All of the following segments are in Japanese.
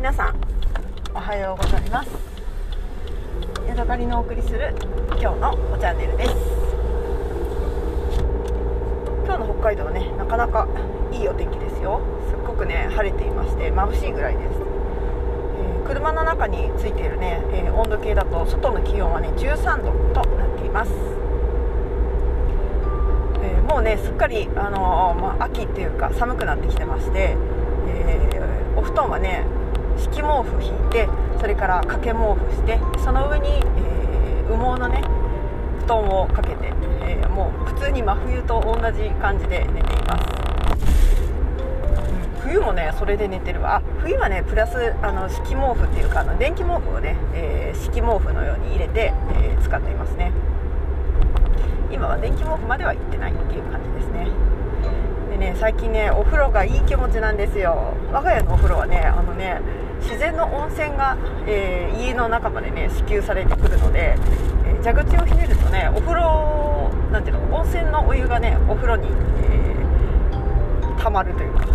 皆さんおはようございます。ヤドカリのお送りする今日のおチャンネルです。今日の北海道はねなかなかいいお天気ですよ。すっごくね晴れていまして眩しいぐらいです、えー、車の中についているね、えー、温度計だと外の気温はね13度となっています。えもうねすっかり、あのー、まあ、秋っていうか寒くなってきてまして、えー、お布団はね敷毛布引いてそれから掛け毛布してその上に、えー、羽毛のね布団をかけて、えー、もう普通に真冬と同じ感じで寝ています、うん、冬もねそれで寝てるわ。あ冬はねプラスあの敷毛布っていうかあの電気毛布をね、えー、敷毛布のように入れて、え使っていますね。今は電気毛布までは行ってないっていう感じですね。でね最近ねお風呂がいい気持ちなんですよ。我が家のお風呂はねあのね自然の温泉が、えー、家の中までね支給されてくるので、えー、蛇口をひねるとねお風呂なんていうの温泉のお湯がねお風呂に、えー、溜まるというか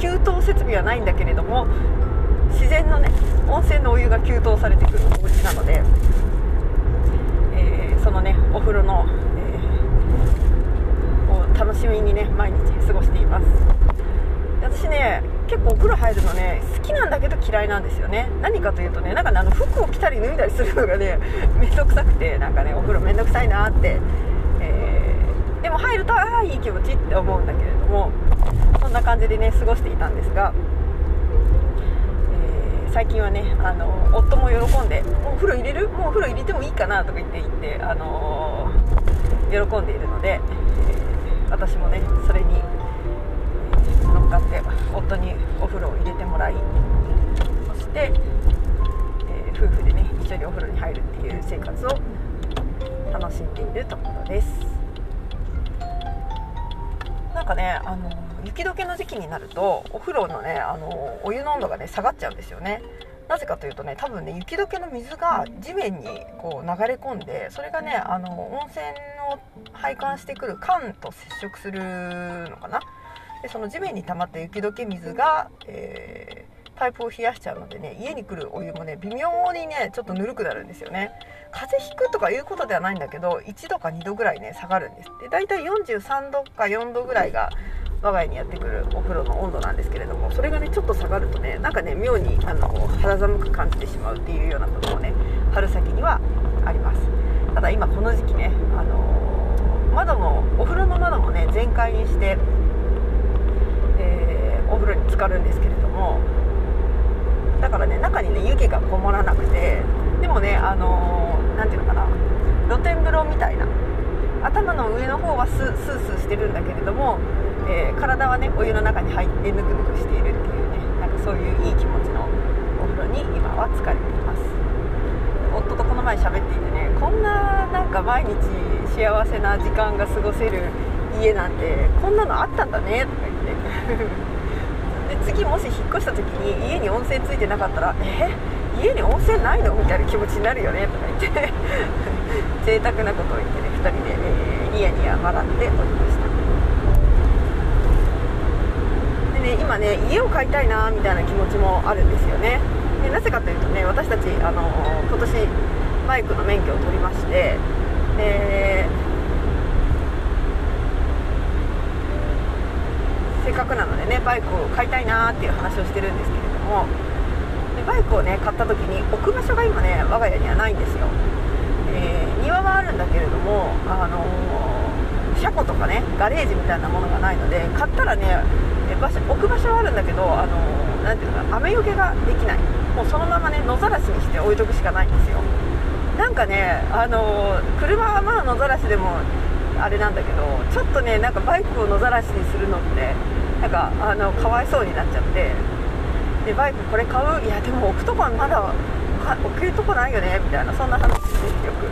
給湯設備はないんだけれども自然のね温泉のお湯が給湯されてくるお家なので、えー、そのねお風呂の、えー、楽しみにね毎日過ごしています。私ね結構お風呂入るのね好きなんだけど嫌いなんですよね。何かというとねなんかねあの服を着たり脱いだりするのがね 面倒くさくてなんかねお風呂面倒くさいなって、えー、でも入るとああいい気持ちって思うんだけれどもそんな感じでね過ごしていたんですが、えー、最近はねあの夫も喜んで「もうお風呂入れる？もうお風呂入れてもいいかな」とか言って言って、あのー、喜んでいるので、えー、私もねそれに乗っかって夫にお風呂を入れてもらいそして、えー、夫婦でね一緒にお風呂に入るっていう生活を楽しんでいるところです。なんかねあの雪解けの時期になるとお風呂のねあのお湯の温度がね下がっちゃうんですよね。なぜかというとね多分ね雪解けの水が地面にこう流れ込んでそれがねあの温泉を配管してくる管と接触するのかな。でその地面に溜まった雪解け水が、えー、パイプを冷やしちゃうのでね家に来るお湯もね微妙にねちょっとぬるくなるんですよね。風邪ひくとかいうことではないんだけど1度か2度ぐらいね下がるんです。で大体43度か4度ぐらいが我が家にやってくるお風呂の温度なんですけれどもそれがねちょっと下がるとねなんかね妙にあの肌寒く感じてしまうっていうようなこともね春先にはあります。ただ今この時期ねあの窓もお風呂の窓もね全開にしてお風呂に浸かるんですけれどもだからね中にね湯気がこもらなくてでもねあの何、ー、ていうのかな露天風呂みたいな頭の上の方はスースーしてるんだけれども、えー、体はねお湯の中に入ってぬくぬくしているっていうねなんかそういういい気持ちのお風呂に今は疲れています。夫とこの前喋っていてねこんななんか毎日幸せな時間が過ごせる家なんてこんなのあったんだねとか言って。で次もし引っ越した時に家に温泉ついてなかったらえ？家に温泉ないの？みたいな気持ちになるよねとか言って。贅沢なことを言ってね2人で、えー、ニヤニヤ笑っておりました。でね今ね家を買いたいなみたいな気持ちもあるんですよね。でなぜかというとね私たちあの今年バイクの免許を取りましてでせっかくなのでねバイクを買いたいなっていう話をしてるんですけれどもでバイクをね買った時に置く場所が今ね我が家にはないんですよ、えー、庭はあるんだけれどもあのー、車庫とかねガレージみたいなものがないので買ったらね場所置く場所はあるんだけど、あのー、ていうのか雨よけができない。もうそのままね野ざらしにして置いとくしかないんですよ。なんかね、あの車はまあ野ざらしでもあれなんだけどちょっとねなんかバイクを野ざらしにするのってなんかあのかわいそうになっちゃって。でバイクこれ買う？いやでも置くとこはまだ置けるとこないよね。みたいなそんな話でよく。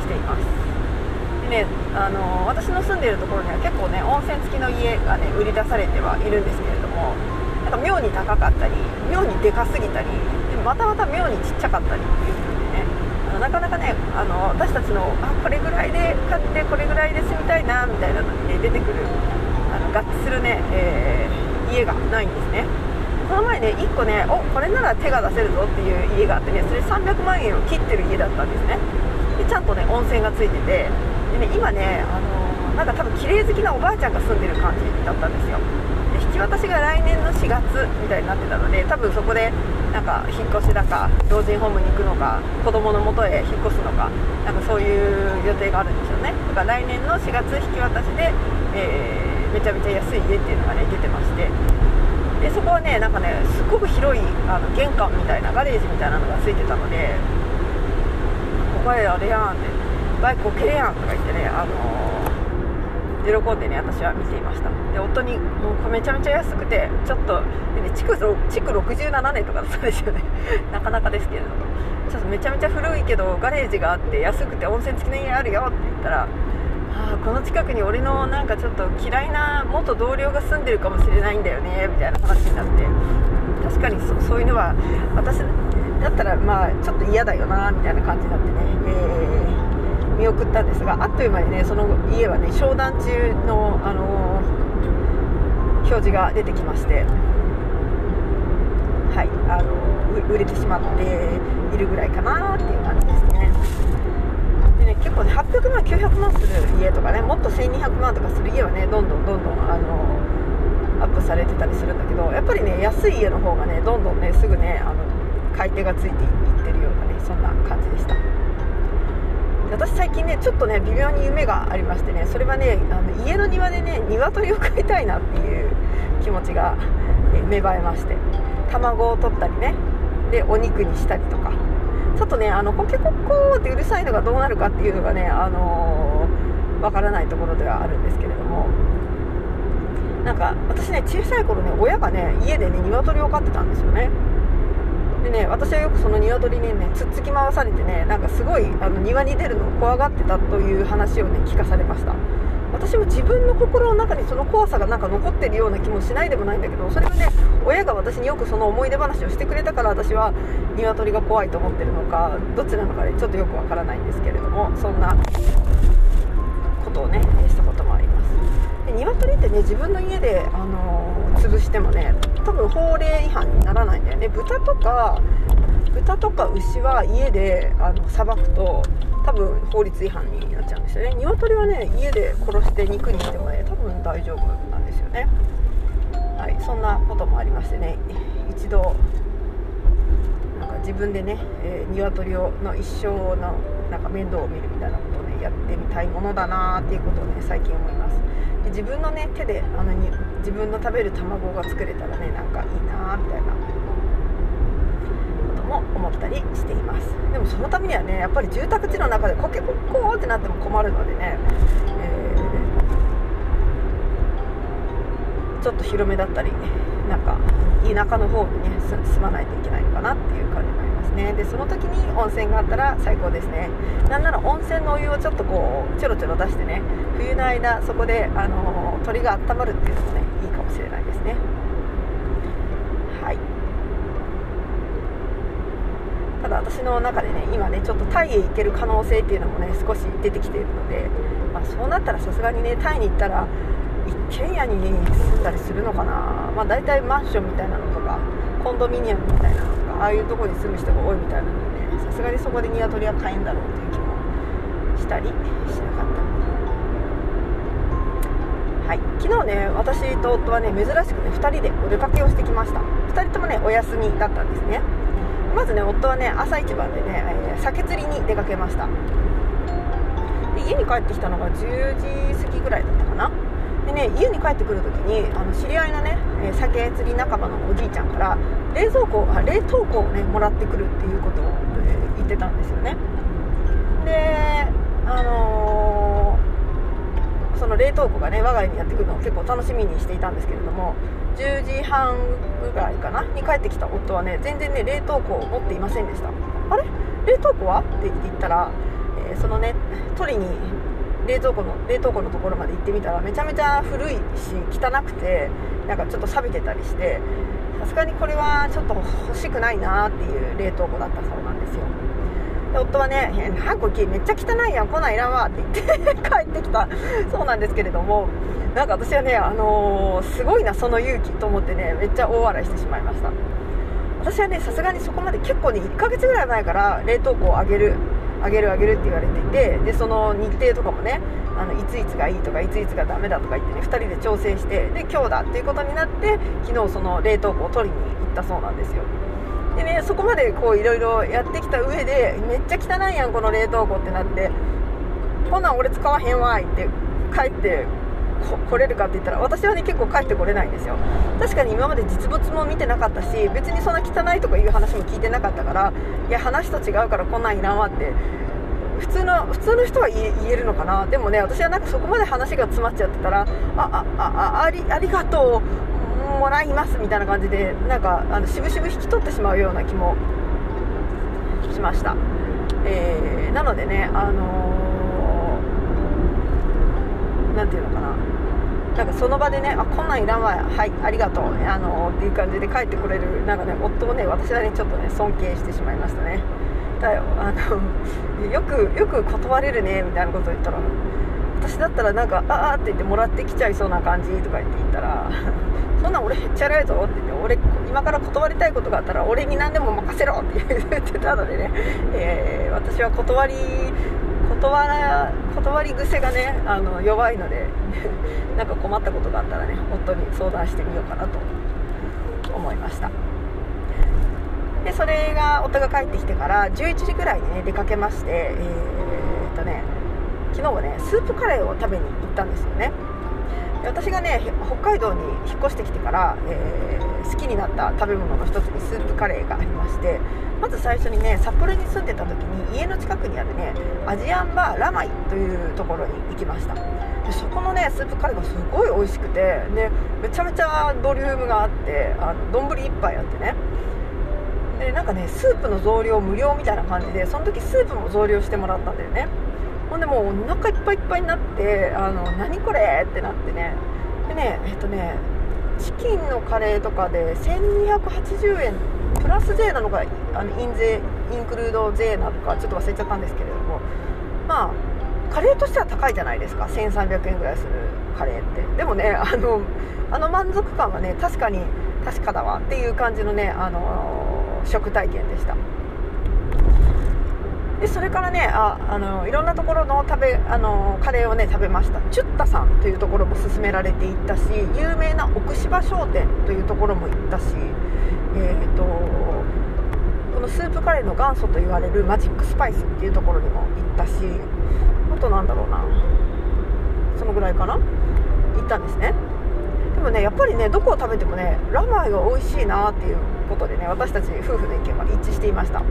しています。でねあの私の住んでいるところには結構ね温泉付きの家がね売り出されてはいるんですけれどもなんか妙に高かったり妙にでかすぎたりでまたまた妙にちっちゃかったりっていう風でねなかなかねあの私たちのあこれぐらいで買ってこれぐらいで住みたいなみたいなのに、ね、出てくる合致するね、えー、家がないんですね。その前ね1個ねおこれなら手が出せるぞっていう家があってねそれ300万円を切ってる家だったんですね。でちゃんとね温泉がついててでね今ねあのー、なんか多分綺麗好きなおばあちゃんが住んでる感じだったんですよ。で引き渡しが来年の4月みたいになってたので多分そこでなんか引っ越しだか老人ホームに行くのか子供の元へ引っ越すのかなんかそういう予定があるんですよね。だから来年の4月引き渡しで、えー、めちゃめちゃ安い家っていうのがね出てまして。でそこはねなんかねすっごく広いあの玄関みたいなガレージみたいなのがついてたのでここへあれやんってバイク置けるやんとか言ってねあの喜んでね私は見ていました。で夫にもうめちゃめちゃ安くてちょっとで、ね、築67年とかだったんですよね。なかなかですけれども。ちょっとめちゃめちゃ古いけどガレージがあって安くて温泉付きの家あるよって言ったらあこの近くに俺のなんかちょっと嫌いな元同僚が住んでるかもしれないんだよねみたいな話になって。確かにそういうのは私だったらまあちょっと嫌だよなみたいな感じになってね、えー、見送ったんですがあっという間にねその家はね商談中の、あのー、表示が出てきまして。はいあの売れてしまっているぐらいかなっていう感じ。結構ね800万900万する家とかねもっと1200万とかする家はねどんどんどんどんあのアップされてたりするんだけどやっぱりね安い家の方がねどんどんねすぐねあの買い手がついていってるようなねそんな感じでした。私最近ねちょっとね微妙に夢がありましてねそれはねあの家の庭でね鶏を飼いたいなっていう気持ちが、ね、芽生えまして卵を取ったりねでお肉にしたりとか。ちょっとねあのコケコッコーってうるさいのがどうなるかっていうのがねあのわ、からないところではあるんですけれども。なんか私ね小さい頃ね親がね家でね鶏を飼ってたんですよね。でね私はよくその鶏にねつっつき回されてねなんかすごいあの庭に出るのを怖がってたという話をね聞かされました。私も自分の心の中にその怖さがなんか残ってるような気もしないでもないんだけどそれはね親が私によくその思い出話をしてくれたから私は鶏が怖いと思ってるのかどっちなのかねちょっとよくわからないんですけれどもそんなことをねしたこともあります。で鶏ってね自分の家で、あの、潰してもね多分法令違反にならないんだよね。豚とか豚とか牛は家であのさばくと多分法律違反になっちゃうんですよね。鶏はね家で殺して肉にしてもね多分大丈夫なんですよね。はいそんなこともありましてね。一度なんか自分でね、えー、鶏をの一生のなんか面倒を見るみたいなことをねやってみたいものだなっていうことをね最近思います。で自分のね手であのに自分の食べる卵が作れたらねなんかいいなみたいなも思ったりしています。でもそのためにはねやっぱり住宅地の中でコケコッコーってなっても困るのでね、えー、ちょっと広めだったりなんか田舎の方にね住まないといけないのかなっていう感じになりますね。でその時に温泉があったら最高ですね。なんなら温泉のお湯をちょっとこうちょろちょろ出してね冬の間そこで、あの鳥が温まるっていうのもねいいかもしれないですねただ私の中でね今ねちょっとタイへ行ける可能性っていうのもね少し出てきているので、まあ、そうなったらさすがにねタイに行ったら一軒家に住んだりするのかな、まあ、大体マンションみたいなのとかコンドミニアムみたいなのとかああいうとこに住む人が多いみたいなのでさすがにそこでニワトリは買えんだろうという気もしたりしなかったはい、昨日ね私と夫はね珍しくね2人でお出かけをしてきました。2人ともねお休みだったんですね。まずね夫はね朝一番でね、えー、酒釣りに出かけました。で家に帰ってきたのが10時過ぎぐらいだったかな。でね家に帰ってくる時にあの知り合いのね、酒釣り仲間のおじいちゃんから冷蔵庫あ冷凍庫をねもらってくるっていうことを、え、言ってたんですよね。であのー、その冷凍庫がね我が家にやってくるのを結構楽しみにしていたんですけれども10時半ぐらいかな？に帰ってきた夫はね全然ね冷凍庫を持っていませんでした。あれ？冷凍庫は？って言ったら、えー、そのね取りに冷蔵庫の冷凍庫のところまで行ってみたらめちゃめちゃ古いし汚くてなんかちょっと錆びてたりしてさすがにこれはちょっと欲しくないなっていう冷凍庫だったそうなんですよ。夫はね「はこきめっちゃ汚いやん来ないらんわ」って言って 帰ってきた。そうなんですけれどもなんか私はね、あのー、すごいなその勇気と思ってねめっちゃ大笑いしてしまいました。私はねさすがにそこまで結構ね1ヶ月ぐらい前から冷凍庫をあげるあげるあげるって言われていてでその日程とかもねあのいついつがいいとかいついつがダメだとか言ってね2人で調整してで今日だっていうことになって昨日その冷凍庫を取りに行ったそうなんですよ。でねそこまでこういろいろやってきた上でめっちゃ汚いやんこの冷凍庫ってなって。こんなん俺使わへんわいって帰って来れるかって言ったら私はね結構帰ってこれないんですよ。確かに今まで実物も見てなかったし別にそんな汚いとかいう話も聞いてなかったからいや話と違うからこんなんいらんわって。普通の普通の人は言えるのかな。でもね私はなんかそこまで話が詰まっちゃってたらあああありありがとう。もらいますみたいな感じでなんかあの渋々引き取ってしまうような気もしました、えー、なのでねあのー、ていうのかな。なんかその場でねあこんなんいらんわはいありがとうあのー、っていう感じで帰ってこれるなんかね夫をね私はねちょっとね尊敬してしまいましたね。だよあのよくよく断れるねみたいなことを言ったら私だったらなんかああって言ってもらってきちゃいそうな感じとか言って言ったら そんなん俺へっちゃらいぞって言って俺今から断りたいことがあったら俺に何でも任せろって言ってたのでね、えー、私は断り断ら断り癖がねあの弱いので なんか困ったことがあったらね夫に相談してみようかなと思いました。でそれが夫が帰ってきてから11時ぐらいにね出かけましてえー、っとね昨日はねスープカレーを食べに行ったんですよね。私がね北海道に引っ越してきてから、えー、好きになった食べ物の一つにスープカレーがありましてまず最初にね札幌に住んでた時に家の近くにあるねアジアンバーラマイというところに行きました。でそこのねスープカレーがすごい美味しくてでめちゃめちゃボリュームがあってあの丼1杯あってね。でなんかねスープの増量無料みたいな感じでその時スープも増量してもらったんだよね。ほんでもうお腹いっぱいいっぱいになってあの何これってなってね。でねえっとねチキンのカレーとかで1280円プラス税なのかあのイン税インクルード税なのかちょっと忘れちゃったんですけれども。まあカレーとしては高いじゃないですか。1300円ぐらいするカレーって。でもねあのあの満足感はね確かに確かだわっていう感じのねあの食体験でした。でそれからねああのいろんなところの食べあのカレーをね食べました。チュッタさんというところも勧められていったし有名な奥芝商店というところも行ったしえっ、ー、とこのスープカレーの元祖と言われるマジックスパイスっていうところにも行ったしあとなんだろうな。そのぐらいかな。行ったんですね。でもねやっぱりねどこを食べてもねラマイが美味しいなっていうことでね私たち夫婦の意見は一致していました。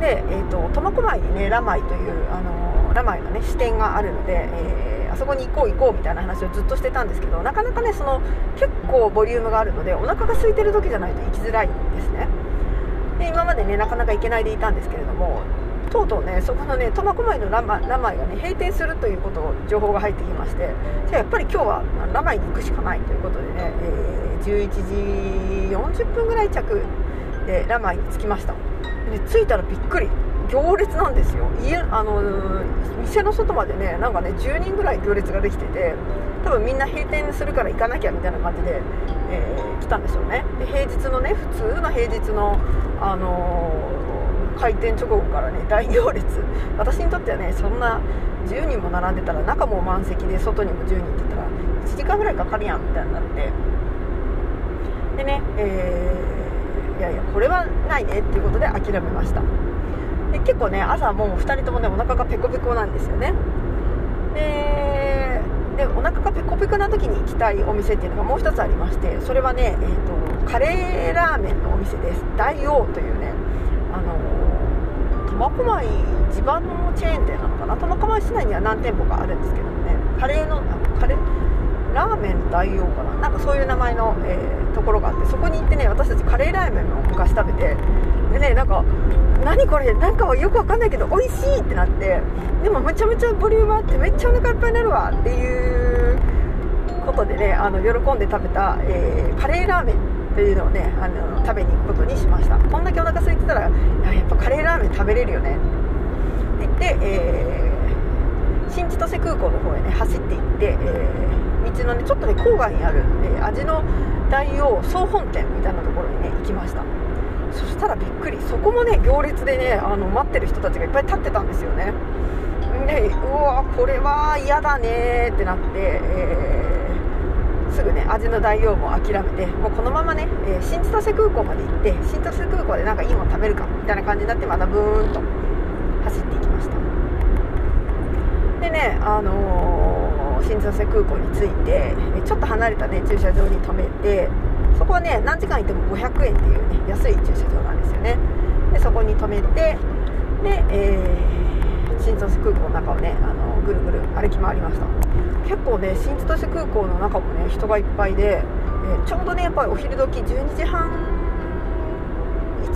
で、えーと、苫小牧にねラマイという、あの、ラマイのね支店があるので、えー、あそこに行こう行こうみたいな話をずっとしてたんですけどなかなかねその結構ボリュームがあるのでお腹が空いてる時じゃないと行きづらいんですね。で今までねなかなか行けないでいたんですけれどもとうとうねそこのね苫小牧のラマラマイがね閉店するということを情報が入ってきましてじゃあやっぱり今日はラマイに行くしかないということでね、えー、11時40分ぐらい着でラマイに着きました。で着いたらびっくり。行列なんですよ。家あの店の外までねなんかね10人ぐらい行列ができてて多分みんな閉店するから行かなきゃみたいな感じで、えー、来たんでしょうね。で平日のね普通の平日のあのー開店直後からね大行列。私にとってはねそんな10人も並んでたら中も満席で外にも10人って言ったら1時間ぐらいかかるやんみたいになって。でね、えー、いやいやこれはないねっていうことで諦めました。で結構ね朝もう2人ともねお腹がペコペコなんですよね。ででお腹がペコペコな時に行きたいお店っていうのがもう1つありましてそれはね、えーと、カレーラーメンのお店です。大王というねあの苫小牧地盤のチェーン店なのかな？苫小牧市内には何店舗かあるんですけどもねカレーのカレーラーメン大王かな？なんかそういう名前の、えー、ところがあってそこに行ってね私たちカレーラーメンを昔食べてでねなんか何これ？なんかはよくわかんないけど美味しいってなってでもめちゃめちゃボリュームあってめっちゃお腹いっぱいになるわっていうことでねあの喜んで食べた、えー、カレーラーメンというのをねあの食べに行くことにしました。こんだけお腹空いてたらやっぱカレーラーメン食べれるよね。って言って、えー、新千歳空港の方へね走っていって、えー、道のねちょっとね郊外にある、えー、味の大王総本店みたいなところにね行きました。そしたらびっくり。そこもね行列でねあの待ってる人たちがいっぱい立ってたんですよね。でうわこれは嫌だねってなって、えー、すぐね味の代用も諦めてもうこのままね、えー、新千歳空港まで行って新千歳空港でなんかいいもの食べるかみたいな感じになってまたブーンと走っていきました。でねあのー、新千歳空港に着いてちょっと離れたね駐車場に停めてそこはね何時間行っても500円っていうね安い駐車場なんですよね。でそこに停めてで、えー新千歳空港の中をねあのぐるぐる歩き回りました。結構ね新千歳空港の中もね人がいっぱいで、えー、ちょうどねやっぱりお昼時12時半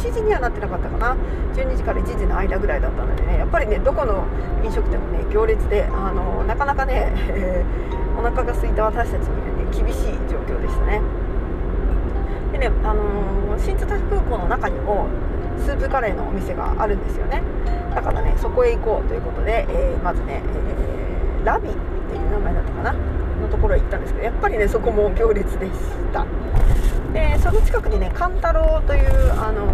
1時にはなってなかったかな。12時から1時の間ぐらいだったのでね。やっぱりねどこの飲食店もね行列であのなかなかね、えー、お腹が空いた私たちにはね厳しい状況でしたね。でね、あのー、新千歳空港の中にもスープカレーのお店があるんですよね。だからねそこへ行こうということで、えー、まずね、えー、ラビっていう名前だったかな。のところへ行ったんですけどやっぱりねそこも行列でした。でその近くにね勘太郎というあの、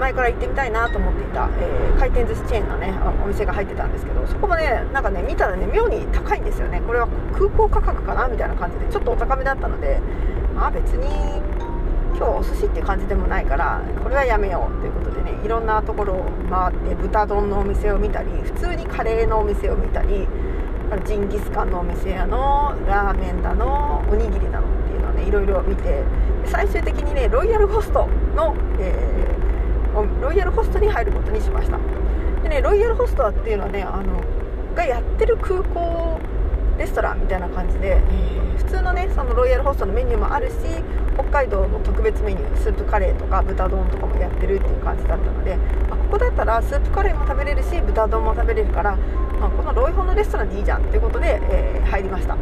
前から行ってみたいなと思っていた、えー、回転寿司チェーンのねお店が入ってたんですけどそこもねなんかね見たらね妙に高いんですよね。これは空港価格かなみたいな感じでちょっとお高めだったのでまあ別に今日お寿司って感じでもないからこれはやめようということでねいろんなところを回って豚丼のお店を見たり普通にカレーのお店を見たりジンギスカンのお店やのラーメンだのおにぎりだのっていうのをねいろいろ見て最終的にねロイヤルホストの、えー、ロイヤルホストに入ることにしました。でねロイヤルホストっていうのはねあのがやってる空港レストランみたいな感じで、えー、普通のねそのロイヤルホストのメニューもあるし北海道の特別メニュースープカレーとか豚丼とかもやってるっていう感じだったので、まあ、ここだったらスープカレーも食べれるし豚丼も食べれるから、まあ、このロイホンのレストランでいいじゃんっていうことで、えー、入りました。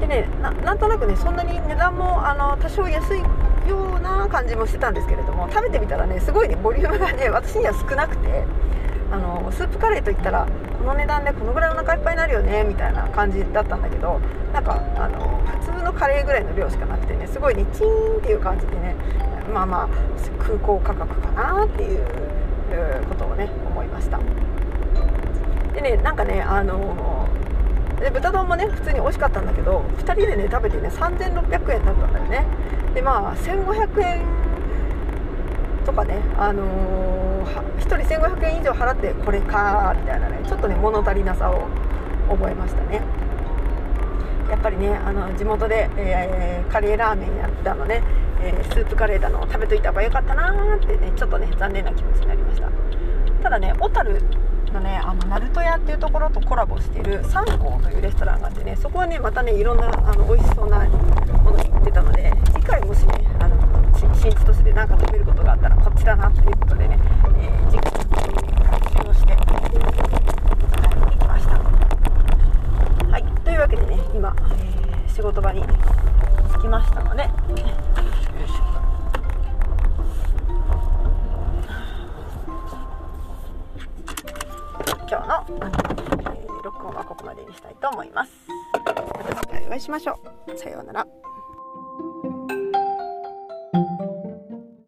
でねなんとなくねそんなに値段もあの多少安いような感じもしてたんですけれども食べてみたらねすごいねボリュームがね私には少なくてあのスープカレーといったらこの値段でこのぐらいお腹いっぱいになるよねみたいな感じだったんだけどなんかあの普通のカレーぐらいの量しかなくてねすごいねチーンっていう感じでねまあまあ空港価格かなっていうことをね思いました。でねなんかねあので豚丼もね普通に美味しかったんだけど2人でね食べてね3600円だったんだよね。でまあ1500円とかねあのー1人1500円以上払ってこれかみたいなねちょっとね物足りなさを覚えましたね。やっぱりねあの地元で、えー、カレーラーメンやったのね、えー、スープカレーだのを食べといた方がよかったなーってねちょっとね残念な気持ちになりました。ただね小樽のねあの鳴門屋っていうところとコラボしてるサンコーというレストランがあってねそこはねまたねいろんなあの美味しそうなものに行ってたので次回もしね新千歳で何か食べることがあったらこっちだなっていうことでね、えー、次回確認をして、行きましたはい。というわけでね今、えー、仕事場に着きましたので。今日の、えー、録音はここまでにしたいと思います。また次回お会いしましょう。さようなら。